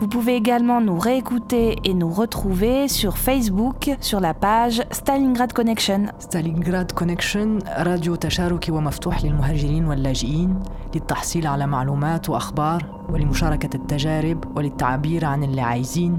Vous pouvez également nous réécouter et nous retrouver sur Facebook sur la page Stalingrad Connection. ستالينغراد كونكشن راديو تشاركي ومفتوح للمهاجرين واللاجئين للتحصيل على معلومات وأخبار ولمشاركة التجارب وللتعبير عن اللي عايزين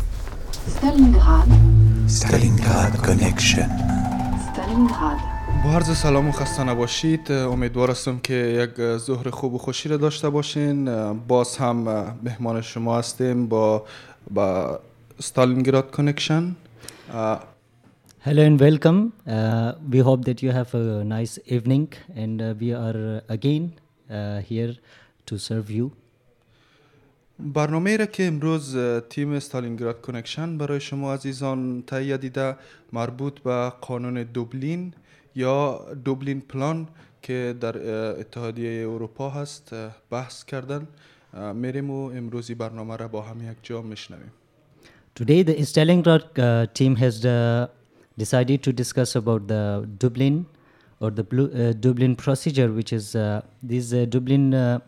Stalingrad, Stalingrad Connection. Stalingrad, با عرض سلام و خسته نباشید امیدوار هستم که یک ظهر خوب و خوشی را داشته باشین باز هم مهمان شما هستیم با با ستالینگراد Connection Hello and welcome. Uh, we hope that you have a nice evening, and uh, we are uh, again uh, here to serve you. برنامه را که امروز تیم ستالینگراد Connection برای شما عزیزان تهیه دیده مربوط به قانون دوبلین یا دوبلین پلان که در اتحادیه اروپا هست بحث کردن. میریم و امروزی برنامه را با هم یک جا میشنویم. Today, the Stalingrad uh, team has uh, decided to discuss about the Dublin or the Blu- uh, Dublin procedure, which is uh, this uh, Dublin uh,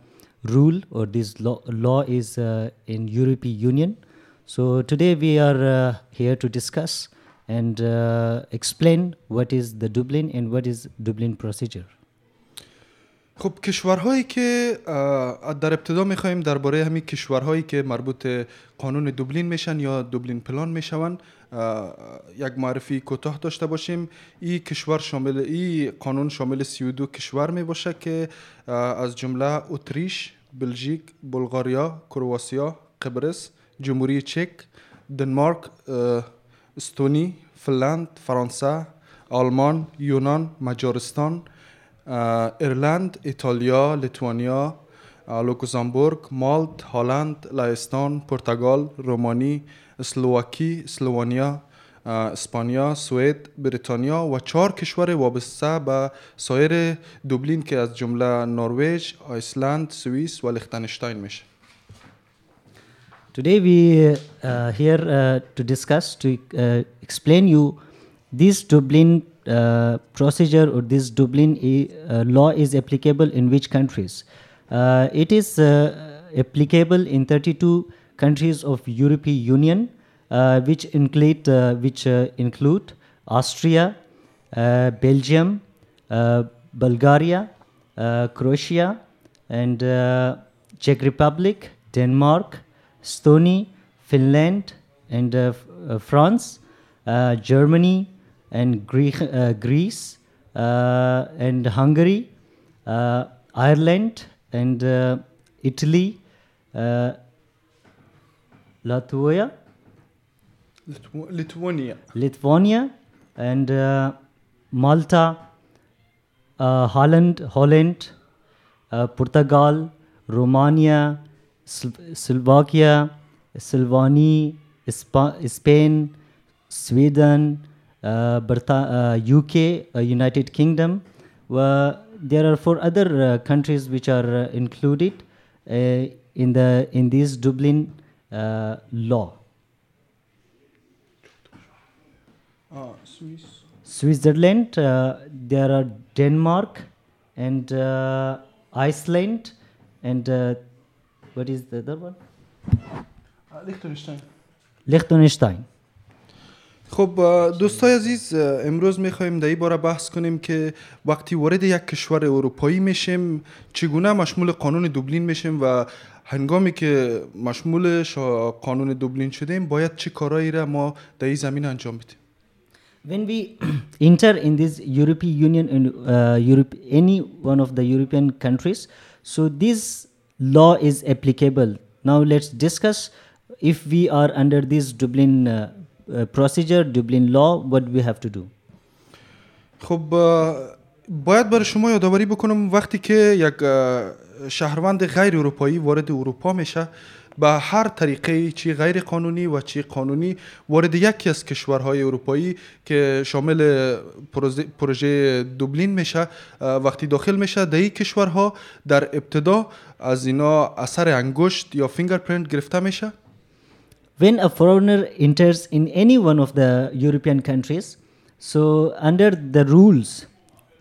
rule or this law, law is uh, in European Union. So today we are uh, here to discuss and uh, explain what is the Dublin and what is Dublin procedure. خب کشورهایی که اه، در ابتدا میخوایم درباره همین کشورهایی که مربوط به قانون دوبلین میشن یا دوبلین پلان میشون یک معرفی کوتاه داشته باشیم. این کشور شامل این قانون شامل 32 کشور می باشه که از جمله اتریش، بلژیک، بلغاریا، کرواسیا، قبرس، جمهوری چک، دنمارک، استونی، فنلاند، فرانسه، آلمان، یونان، مجارستان، ایرلند، ایتالیا، لیتوانیا، لوکزامبورگ، مالت، هلند، لهستان، پرتغال، رومانی، اسلواکی، اسلوانیا، اسپانیا، سوئد، بریتانیا و چهار کشور وابسته به سایر دوبلین که از جمله نروژ، آیسلند، سوئیس و لیختنشتاین میشه. Today we uh, here uh, to discuss to uh, explain you this Dublin uh, procedure or this Dublin uh, law is applicable in which countries. Uh, it is uh, applicable in 32 countries of European Union, uh, which include uh, which uh, include Austria, uh, Belgium, uh, Bulgaria, uh, Croatia, and Czech Republic, Denmark, Estonia, Finland, and France, Germany, and Greece, and Hungary, Ireland, and Italy, uh, Latvia. Lithuania. Lithuania and uh, Malta, uh, Holland, Holland, uh, Portugal, Romania, Slovakia, Slovenia, Spain, Sweden, uh, UK, uh, uh, United Kingdom. there are four other countries which are included in the in this Dublin uh, law. Switzerland, uh, there are Denmark and uh, Iceland and uh, what is the other one? Liechtenstein. Liechtenstein. خب دوستای عزیز امروز می‌خوایم در این باره بحث کنیم که وقتی وارد یک کشور اروپایی میشیم چگونه مشمول قانون دوبلین میشیم و هنگامی که مشمول قانون دوبلین شدیم باید چه کارایی را ما در این زمین انجام بدیم When we enter in this European Union and uh, Europe, any one of the European countries, so this law is applicable. Now let's discuss if we are under this Dublin uh, procedure, Dublin law, what we have to do. خب باید برای شما یادآوری بکنم وقتی که یک شهروند غیر اروپایی وارد اروپا میشه به هر طریقه چی غیر قانونی و چی قانونی وارد یکی از کشورهای اروپایی که شامل پروژه- دوبلین میشه وقتی داخل میشه در کشورها در ابتدا از اینا اثر انگشت یا fingerprint گرفته میشه When a foreigner enters in any one of the European countries, so under the rules,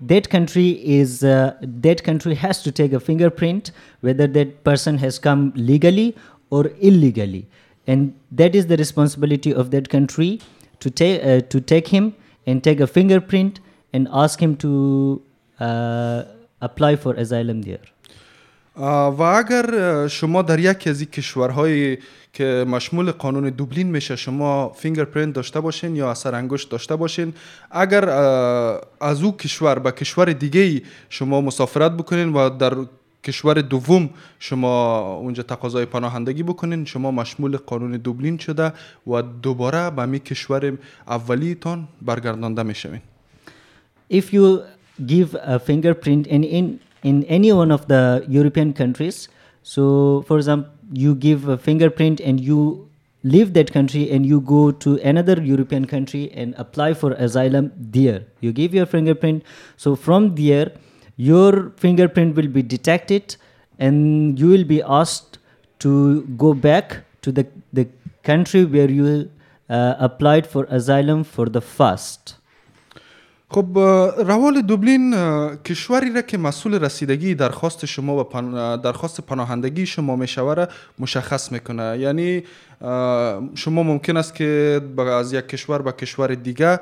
that country is uh, that country has to take a fingerprint whether that person has come legally or illegally, and that is the responsibility of that country to take uh, to take him and take a fingerprint and ask him to uh, apply for asylum there. و اگر شما در یکی از این که مشمول قانون دوبلین میشه شما fingerprint داشته باشین یا اثر انگشت داشته باشین اگر از او کشور به کشور دیگه شما مسافرت بکنین و در کشور دوم شما اونجا تقاضای پناهندگی بکنین شما مشمول قانون دوبلین شده و دوباره به می کشور اولیتان برگردانده می‌شوین. If you give a fingerprint in, in in any one of the European countries, so for example, you give a fingerprint and you leave that country and you go to another European country and apply for asylum there. You give your fingerprint. So from there, your fingerprint will be detected and you will be asked to go back to the, the country where you uh, applied for asylum for the first. خب روال دوبلین کشوری را که مسئول رسیدگی درخواست شما و پن- درخواست پناهندگی شما می‌شوه مشخص می‌کنه. یعنی شما ممکن است که از یک کشور به کشور دیگه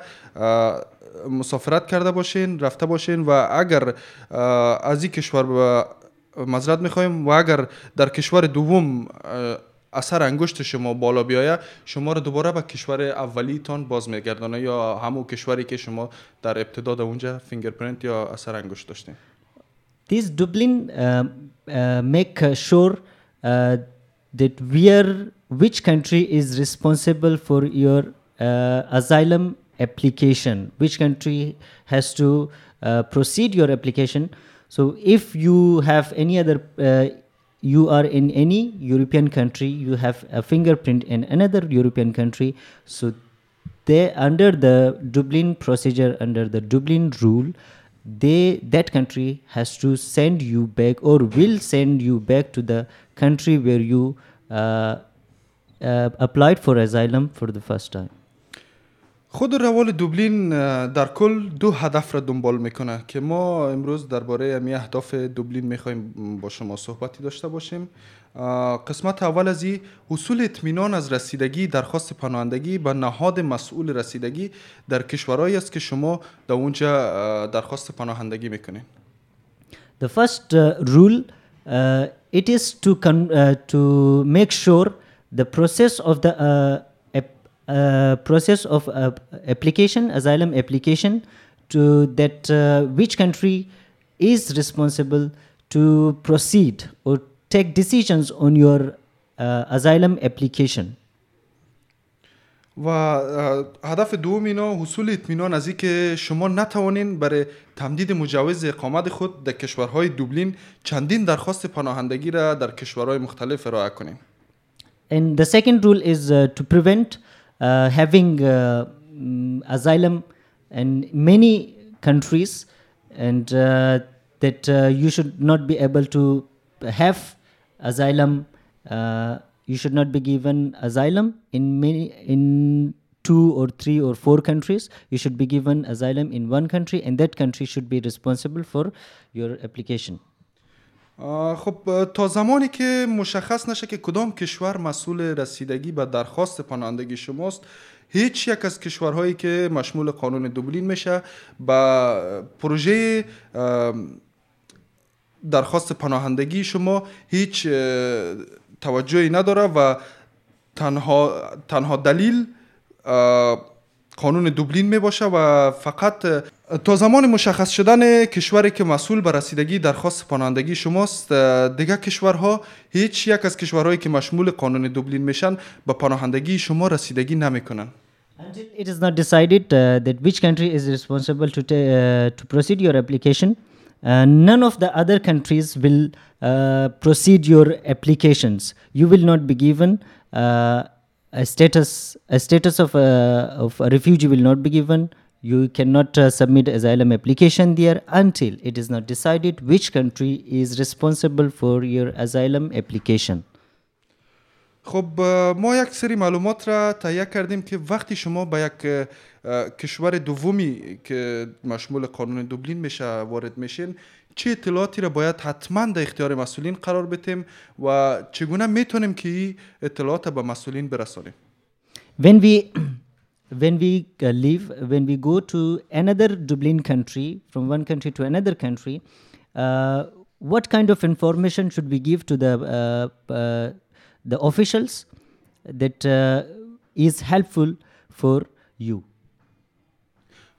مسافرت کرده باشین رفته باشین و اگر از این کشور معذرت می‌خوایم و اگر در کشور دوم اثر انگشت شما بالا بیایه شما رو دوباره به کشور اولیتان باز میگردانه یا همون کشوری که شما در ابتدا در اونجا fingerprint یا اثر انگشت داشتین This Dublin um, uh, make uh, sure uh, that where which country is responsible for your uh, asylum application, which country has to uh, proceed your application. So if you have any other, uh, you are in any European country, you have a fingerprint in another European country. So they under the Dublin procedure, under the Dublin rule, they that country has to send you back or will send you back to the country where you uh, uh, applied for asylum for the first time. خود روال دوبلین در کل دو هدف را دنبال می‌کنه که ما امروز درباره امی اهداف دوبلین می‌خوایم با شما صحبتی داشته باشیم. قسمت اول از این حصول اطمینان از رسیدگی درخواست پناهندگی به نهاد مسئول رسیدگی در کشورهایی است که شما در اونجا درخواست پناهندگی می‌کنین. The first rule uh, it is to con- uh, to make sure the process of the uh, process of uh, application asylum application to that uh, which country is responsible to proceed or take decisions on your uh, asylum application. و اه، هدف دوم اینا حصول اطمینان از که شما نتوانین برای تمدید مجوز اقامت خود در کشورهای دوبلین چندین درخواست پناهندگی را در کشورهای مختلف ارائه کنین And the second rule is uh, to prevent uh, having uh, mm, asylum in many countries, and uh, that you should not be able to have asylum. You should not be given asylum in many in two or three or four countries. You should be given asylum in one country, and that country should be responsible for your application. خب تا زمانی که مشخص نشه که کدام کشور مسئول رسیدگی به درخواست پناهندگی شماست هیچ یک از کشورهایی که مشمول قانون دوبلین میشه با پروژه درخواست پناهندگی شما هیچ توجهی نداره و تنها, تنها دلیل قانون دوبلین می باشه و فقط تا زمان مشخص شدن کشوری که مسئول به رسیدگی درخواست پناهندگی شماست دیگه کشورها هیچ یک از کشورهایی که مشمول قانون دوبلین میشن به پناهندگی شما رسیدگی نمی‌کنن Until it is not decided uh, that which country is responsible to uh, to proceed your application, uh, none of the other countries will uh, proceed your applications. You will not be given uh, a status a status of a, of a refugee will not be given. You cannot uh, submit asylum application there until it is not decided which country is responsible for your asylum application. خب ما یک سری معلومات را تهیه کردیم که وقتی شما به یک کشور دومی که مشمول قانون دوبلین میشه وارد میشین چه اطلاعاتی را باید حتما در اختیار مسئولین قرار بدیم و چگونه میتونیم که این اطلاعات به مسئولین برسانیم when we when we uh, leave when we go to another dublin country from one country to another country uh, what kind of information should we give to the uh, uh, the officials that uh, is helpful for you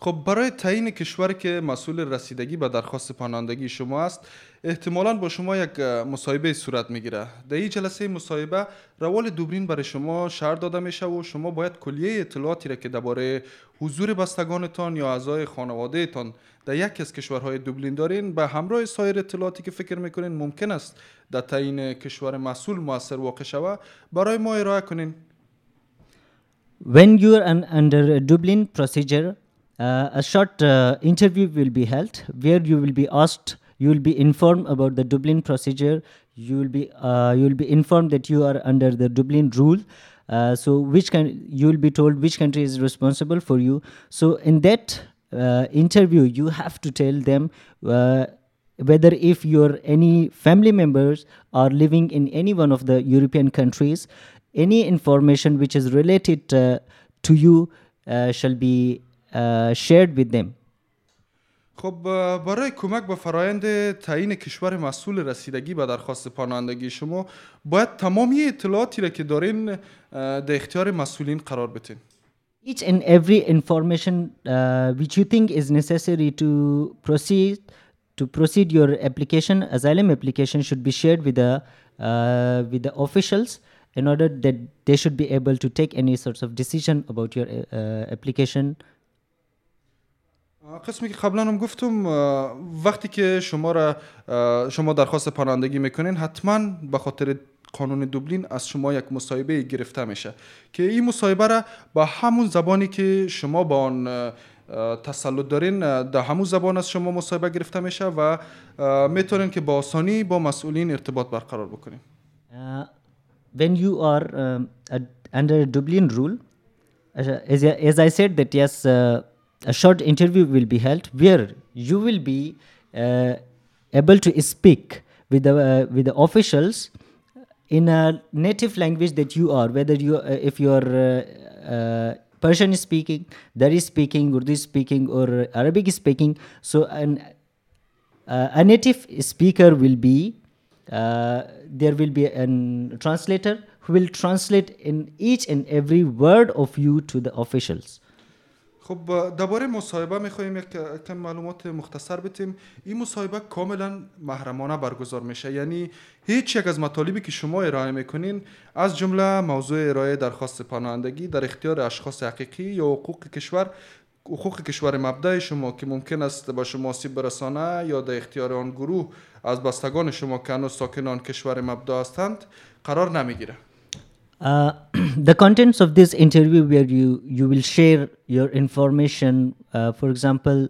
خب برای تعیین کشوری که مسئول رسیدگی به درخواست پناهندگی شما است احتمالا با شما یک مصاحبه صورت می‌گیره. در این جلسه مصاحبه روال دوبلین برای شما شهر داده میشه و شما باید کلیه اطلاعاتی را که درباره حضور بستگانتان یا اعضای خانوادهتان در یکی از کشورهای دوبلین دارین به همراه سایر اطلاعاتی که فکر می‌کنین ممکن است در تعیین کشور مسئول موثر واقع شوه برای ما ارائه کنین. When you are un- under a Dublin procedure, a short uh, interview will be held where you will be asked, you will be informed about the Dublin procedure. You will be uh, you will be informed that you are under the Dublin rule. Uh, so which can you will be told which country is responsible for you. So in that uh, interview, you have to tell them. Uh, whether if your any family members are living in any one of the european countries any information which is related uh, to you uh, shall be uh, shared with them خب برای کمک به فرایند تعیین کشور مسئول رسیدگی به درخواست پناهندگی شما باید تمامی اطلاعاتی را که دارین در اختیار مسئولین قرار بدین each and every information uh, which you think is necessary to proceed to proceed your application asylum application should be shared with the uh, with the officials in order that they should be able to take any sorts of decision about your uh, application قسمی که قبلا هم گفتم وقتی که شما را شما درخواست پناهندگی می‌کنین حتما به خاطر قانون دوبلین از شما یک مصاحبه گرفته میشه که این مصاحبه را با همون زبانی که شما با آن تسلط دارین در همون زبان از شما مصاحبه گرفته میشه و می‌تونین که با آسانی با مسئولین ارتباط برقرار بکنین. Uh, when you are a, under Dublin rule, uh, as, as I said, that yes, uh, a short interview will be held where you will be uh, able to speak with the uh, with the officials in a native language that you are, whether you uh, if you are uh, uh, Persian speaking, Dari is speaking, Urdu speaking, or Arabic speaking. So an uh, a native speaker will be there will be a translator who will translate in each and every word of you to the officials خب درباره مصاحبه می‌خوایم یک کم معلومات مختصر بتیم این مصاحبه کاملا محرمانه برگزار میشه. یعنی هیچ یک از مطالبی که شما ارائه می‌کنین از جمله موضوع ارائه درخواست پناهندگی در اختیار اشخاص حقیقی یا حقوق کشور حقوق کشور مبدع شما که ممکن است به شما آسیب برسانه یا در اختیار آن گروه از بستگان شما که هنوز ساکن آن کشور مبدع هستند قرار نمی‌گیره. Uh, the contents of this interview where you you will share your information uh, for example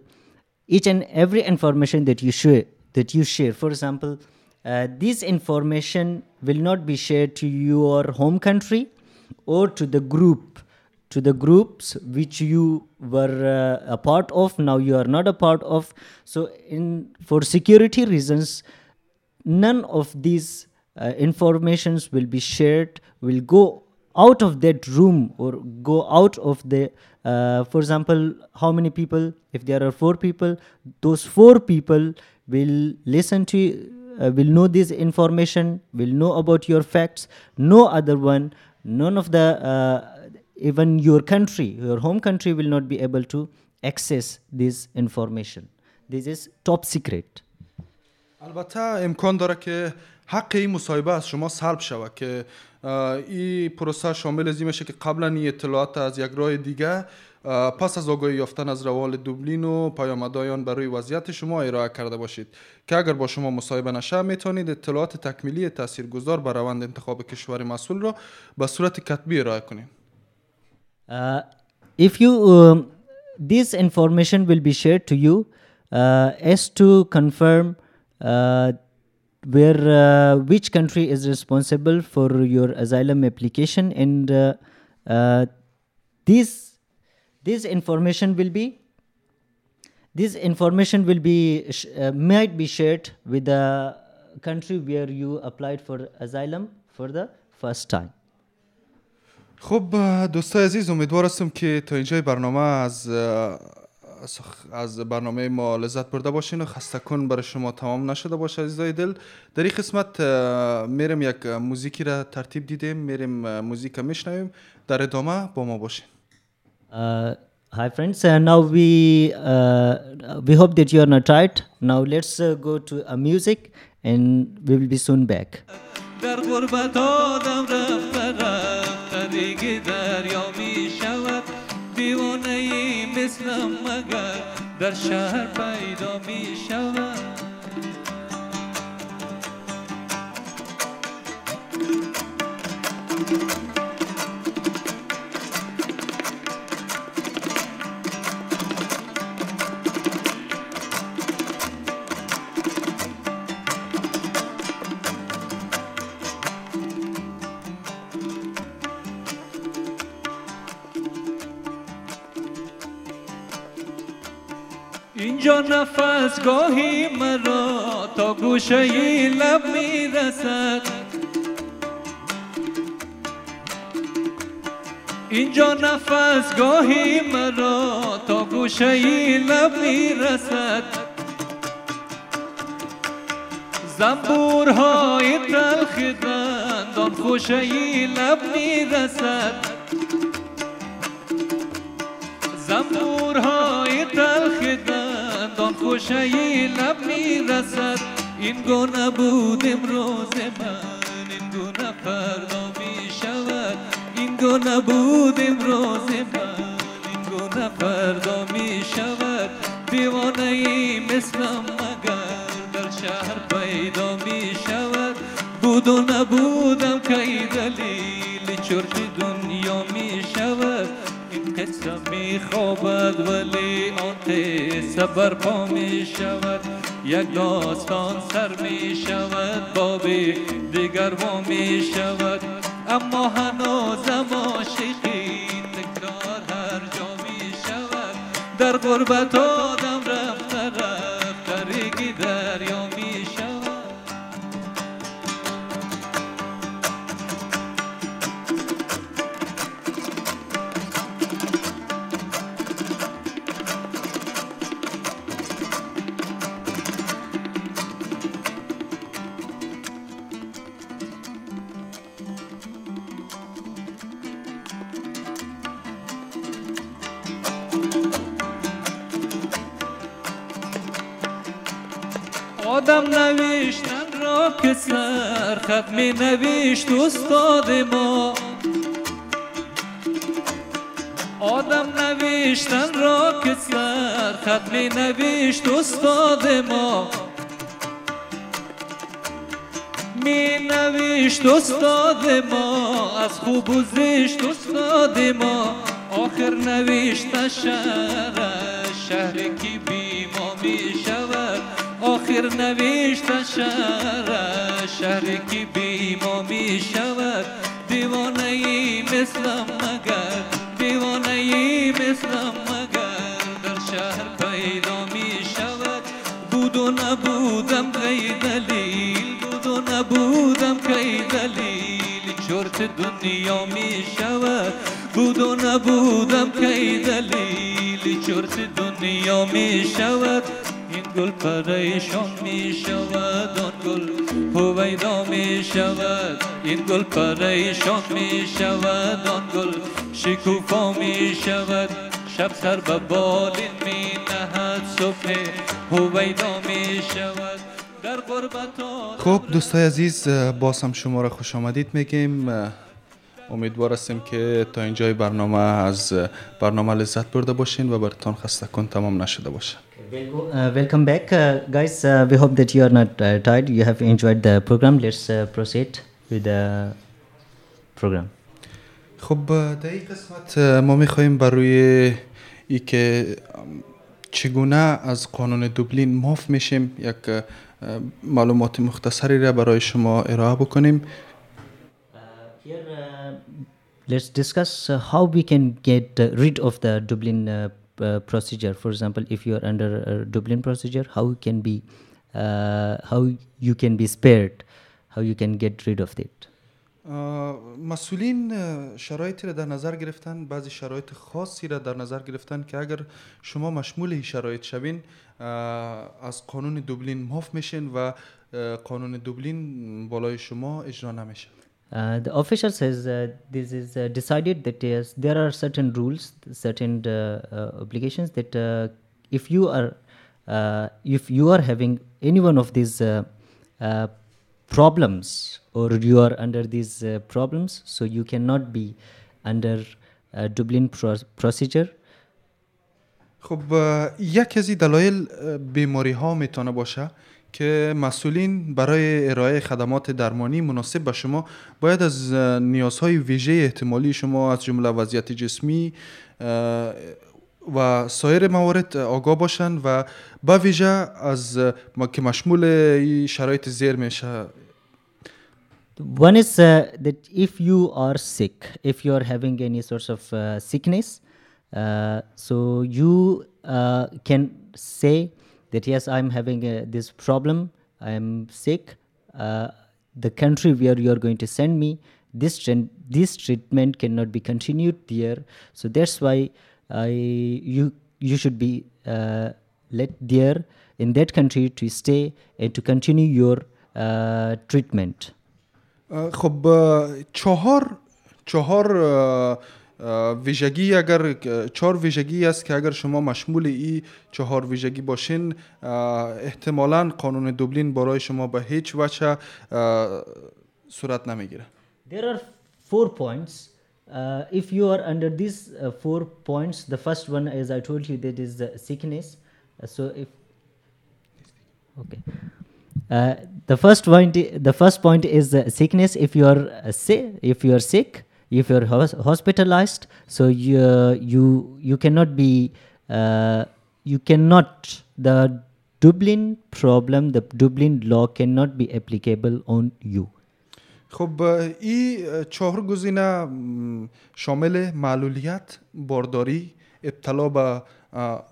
each and every information that you share that you share. For example, uh, this information will not be shared to your home country or to the group to the groups which you were uh, a part of now you are not a part of so in for security reasons none of these uh, informations will be shared will go out of that room or go out of the uh, for example how many people if there are four people those four people will listen to uh, will know this information will know about your facts. No other one none of the uh, even your country your home country will not be able to access this information. This is top secret البته امکان داره که حق این مصاحبه از شما سلب شود که این پروسه شامل از میشه که قبلا این اطلاعات از یک راه دیگه پس از آگاهی یافتن از روال دوبلین و پیامدایان برای وضعیت شما ارائه کرده باشید. که اگر با شما مصاحبه نشه می‌تونید اطلاعات تکمیلی تاثیرگذار بر روند انتخاب کشور مسئول را به صورت کتبی ارائه کنید. Uh, if you um, this information will be shared to you uh, as to confirm uh, where uh, which country is responsible for your asylum application and uh, uh, this this information will be this information will be sh- uh, might be shared with the country where you applied for asylum for the first time خب دوستای عزیز امیدوار هستم که تا اینجای برنامه از اه، سخ- از برنامه ما لذت برده باشین و خسته کن برای شما تمام نشده باشه عزیزای دل در این قسمت میرم یک موزیکی را ترتیب دیدیم میریم اه، موزیک میشنویم در ادامه با ما باشین Uh, hi friends. Uh, now we uh, we hope that you are not tired. Now let's uh, go to a music, and we will be soon back. در غربت آدم رفته رفته دیگه دریا در شهر پیدا می شود اینجا نفس گاهی مرا تا گوشه لب می‌رسد. اینجا نفس گاهی مرا تا گوشه لب می‌رسد. زنبورهای تلخ دندان خوشه لب می‌رسد. زنبورهای تلخ خوشه لب می‌رسد. این گونه بود امروز من این گونه فردا می شود این گونه بود امروز من این گونه فردا می شود دیوانه ای مثلم مگر در شهر پیدا می شود بود و نبودم که ای دلیل چرت دنیا می شود. این قصه می خوابد ولی آن قصه برپا می شود. یک داستان سر می شود بابی دیگر وا می شود. اما هنوزم عاشقی تکرار هر جا می شود. در غربت آدم آدم نوشتن را که سر خط می نوشت استاد ما. آدم نوشتن را که سر خط می نوشت استاد ما. می نوشت استاد ما از خوب و زشت استاد ما. آخر نوشت شهر شهر کی بی ما می آخر نوشتن شهر شهری که می شود دیوانه ای مثلم مگر دیوانه ای مثلم مگر در شهر پیدا می شود بود و نبودم کی دلیل بود و نبودم کی دلیل؟ چرت دنیا می شود بود و نبودم کی دلیل؟ چرت دنیا می شود گل پریشان می شود آن گل هویدا می شود این گل پریشان می شود آن گل شکوفا می شود شب سر به بالین می نهد صبح هویدا می شود خب دوستای عزیز باز هم شما را خوش آمدید. میگیم امیدوار هستیم که تا اینجای برنامه از برنامه لذت برده باشین و براتان خسته کن تمام نشده باشه. Uh, welcome back, uh, guys. Uh, we hope that you are not uh, tired. You have enjoyed the program. Let's uh, proceed with the program. خب در این قسمت ما می‌خواهیم بر روی ای که چگونه از قانون دوبلین معاف میشیم یک معلومات مختصری را برای شما ارائه بکنیم Here, uh, let's discuss uh, how we can get uh, rid of the Dublin uh, uh, procedure. For example, if you are under a Dublin procedure, how you can be, uh, how you can be spared, how you can get rid of it. اه، مسئولین اه، شرایطی را در نظر گرفتن بعضی شرایط خاصی را در نظر گرفتن که اگر شما مشمول این شرایط شوین از قانون دوبلین معاف میشین و قانون دوبلین بالای شما اجرا نمیشه Uh, the official says uh, this is uh, decided that yes, there are certain rules, certain uh, uh, obligations that uh, if you are uh, if you are having any one of these uh, uh, problems or you are under these uh, problems, so you cannot be under uh, Dublin pro- procedure. خب اه، یک از این دلایل اه، بیماری ها میتونه باشه که مسئولین برای ارائه خدمات درمانی مناسب به شما باید از نیازهای ویژه احتمالی شما از جمله وضعیت جسمی و سایر موارد آگاه باشند و به ویژه از که مشمول شرایط زیر میشه. One is uh, that if you are sick, if you are having any sorts of uh, sickness, uh, so you uh, can say that yes, I'm having uh, this problem, I'm sick. Uh, the country where you are going to send me, this tren- this treatment cannot be continued there. So that's why I you you should be uh, let there in that country to stay and to continue your uh, treatment. اه، خب اه، چهار چهار اه، اه، ویژگی اگر چهار ویژگی است که اگر شما مشمول این چهار ویژگی باشین احتمالا قانون دوبلین برای شما به هیچ وجه صورت نمی‌گیره There are four points. Uh, if you are under these uh, four points, the first one, as I told you, that is the sickness. Uh, so if okay, uh, the first point, the first point is uh, sickness. If you are uh, sick, if you are sick, if you are hos- hospitalized, so you you you cannot be uh, you cannot the Dublin problem, the Dublin law cannot be applicable on you. خب اه، این اه، چهار گزینه م، شامل معلولیت بارداری ابتلا به اه،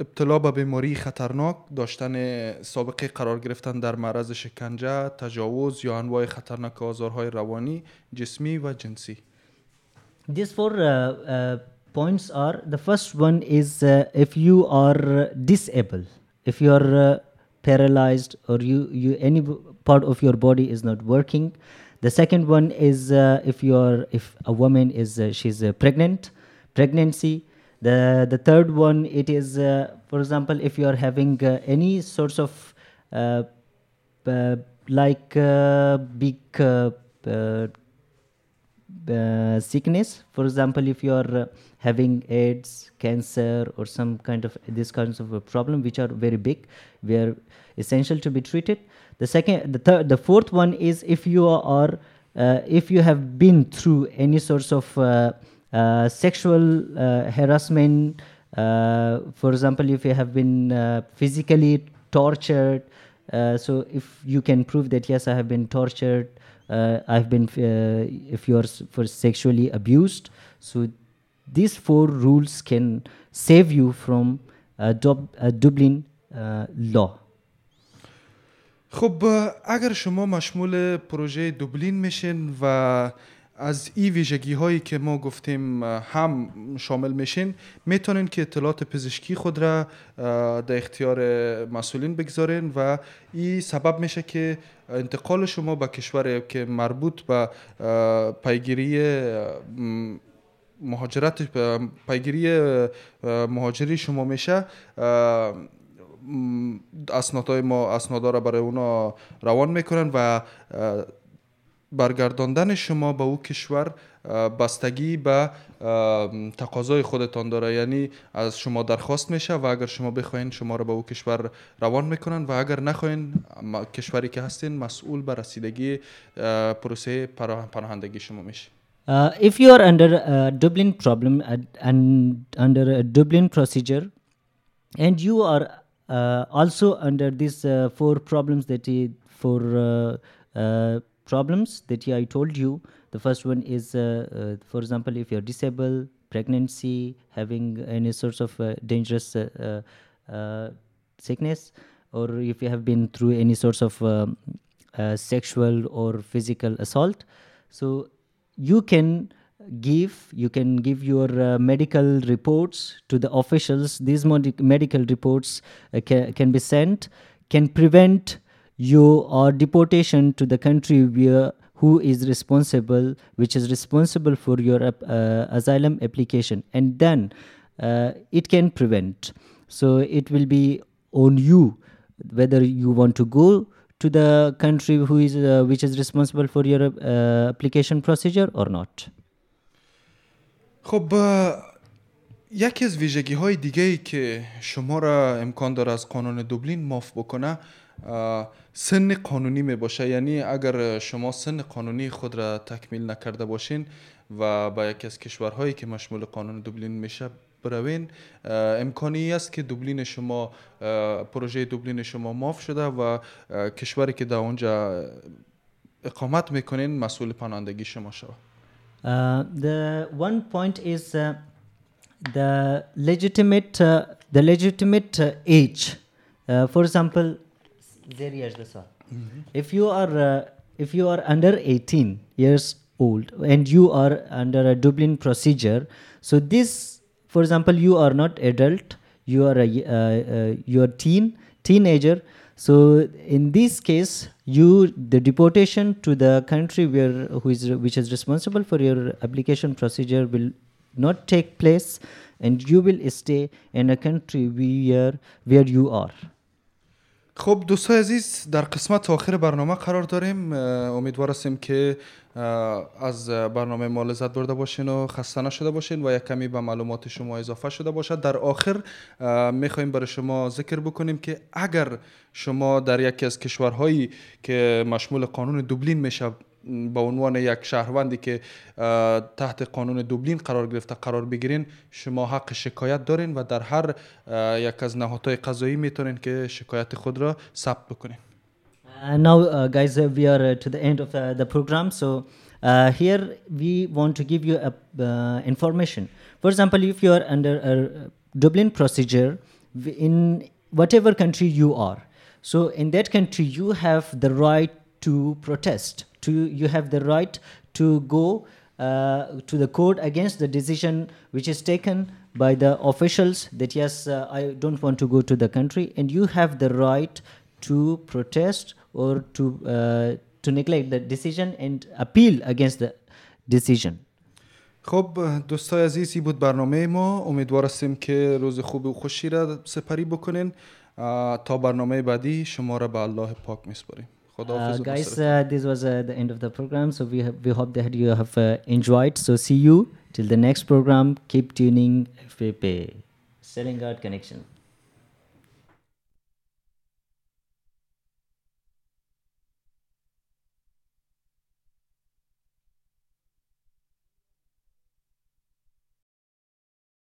ابتلا به بیماری خطرناک داشتن سابقه قرار گرفتن در معرض شکنجه تجاوز یا انواع خطرناک آزارهای روانی جسمی و جنسی These four uh, uh, points are the first one is uh, if you are uh, disabled, if you are uh, paralyzed or you, you any b- part of your body is not working. The second one is uh, if you are if a woman is uh, she's uh, pregnant, pregnancy. The the third one it is uh, for example if you are having uh, any sorts of uh, like big uh, sickness. For example if you are uh, having aids cancer or some kind of this kinds of a problem which are very big where essential to be treated. The second the third the fourth one is if you are uh, if you have been through any sorts of sexual uh, harassment Uh, for example, if you have been uh, physically tortured, uh, so if you can prove that yes, I have been tortured, uh, I've been, uh, if you are s- for sexually abused, so these four rules can save you from uh, Dub- uh, Dublin uh, law. خب اگر شما مشمول پروژه دوبلین میشین و از ای ویژگی هایی که ما گفتیم هم شامل میشین می‌تونین که اطلاعات پزشکی خود را در اختیار مسئولین بگذارین و این سبب میشه که انتقال شما به کشور که مربوط به پیگیری مهاجرت پیگیری مهاجری شما میشه اسنادهای ما اسنادا را برای اونا روان می‌کنن و برگرداندن شما به او کشور بستگی به تقاضای خودتان داره. یعنی از شما درخواست میشه و اگر شما بخواین شما را به او کشور روان می‌کنن و اگر نخواین کشوری که هستین مسئول به رسیدگی پروسه پناه- پناهندگی شما میشه. Uh, if you are under a Dublin problem and, and under a Dublin procedure, and you are uh, also under these uh, four problems that uh, uh, problems that I told you. The first one is, uh, uh, for example, if you're disabled, pregnancy, having any sorts of uh, dangerous sickness, or if you have been through any sorts of um, sexual or physical assault. So you can give you can give your uh, medical reports to the officials these medical reports uh, ca- can be sent can prevent you or deportation to the country where who is responsible which is responsible for your ap- uh, asylum application and then uh, it can prevent so it will be on you whether you want to go to the country who is uh, which is responsible for your uh, application procedure or not خب اه، یکی از ویژگی های دیگه ای که شما را امکان داره از قانون دوبلین معاف بکنه اه، سن قانونی می باشه یعنی اگر شما سن قانونی خود را تکمیل نکرده باشین و با یکی از کشورهایی که مشمول قانون دوبلین میشه بروین امکانی است که دوبلین شما پروژه دوبلین شما معاف شده و کشوری که در اونجا اقامت می‌کنین مسئول پناهندگی شما شود Uh, the one point is uh, the legitimate uh, the legitimate uh, age. For example, If you are uh, if you are under 18 years old and you are under a Dublin procedure, so this, for example, you are not adult, you are a uh, uh, you are teen teenager. So in this case, you the deportation to the country where who is which is responsible for your application procedure will not take place, and you will stay in a country where where you are. خب دوستای عزیز در قسمت آخر برنامه قرار داریم. امیدوار هستیم که از برنامه ما لذت برده باشین و خسته نشده باشین و یک کمی به معلومات شما اضافه شده باشد. در آخر می‌خوایم برای شما ذکر بکنیم که اگر شما در یکی از کشورهایی که مشمول قانون دوبلین میشه به عنوان یک شهروندی که تحت قانون دوبلین قرار گرفته قرار بگیرین شما حق شکایت دارین و در هر یک از نهادهای قضایی می‌تونین که شکایت خود را ثبت بکنین Uh, now, uh, guys, uh, we are uh, to the end of uh, the program. So uh, here we want to give you a, uh, information. For example, if you are under a Dublin procedure in whatever country you are, so in that country you have the right to protest. To you have the right to go uh, to the court against the decision which is taken by the officials that yes uh, i don't want to go to the country and you have the right to protest or to uh, to neglect the decision and appeal against the decision خب دوستای عزیز این بود برنامه ما امیدوار هستیم که روز خوب و خوشی را سپری بکنین اه، تا برنامه بعدی شما را به الله پاک میسپاریم Uh, guys, uh, this was uh, the end of the program. So we, we hope that you have uh, enjoyed. So see you till the next program. Keep tuning FPP. Selling out connection.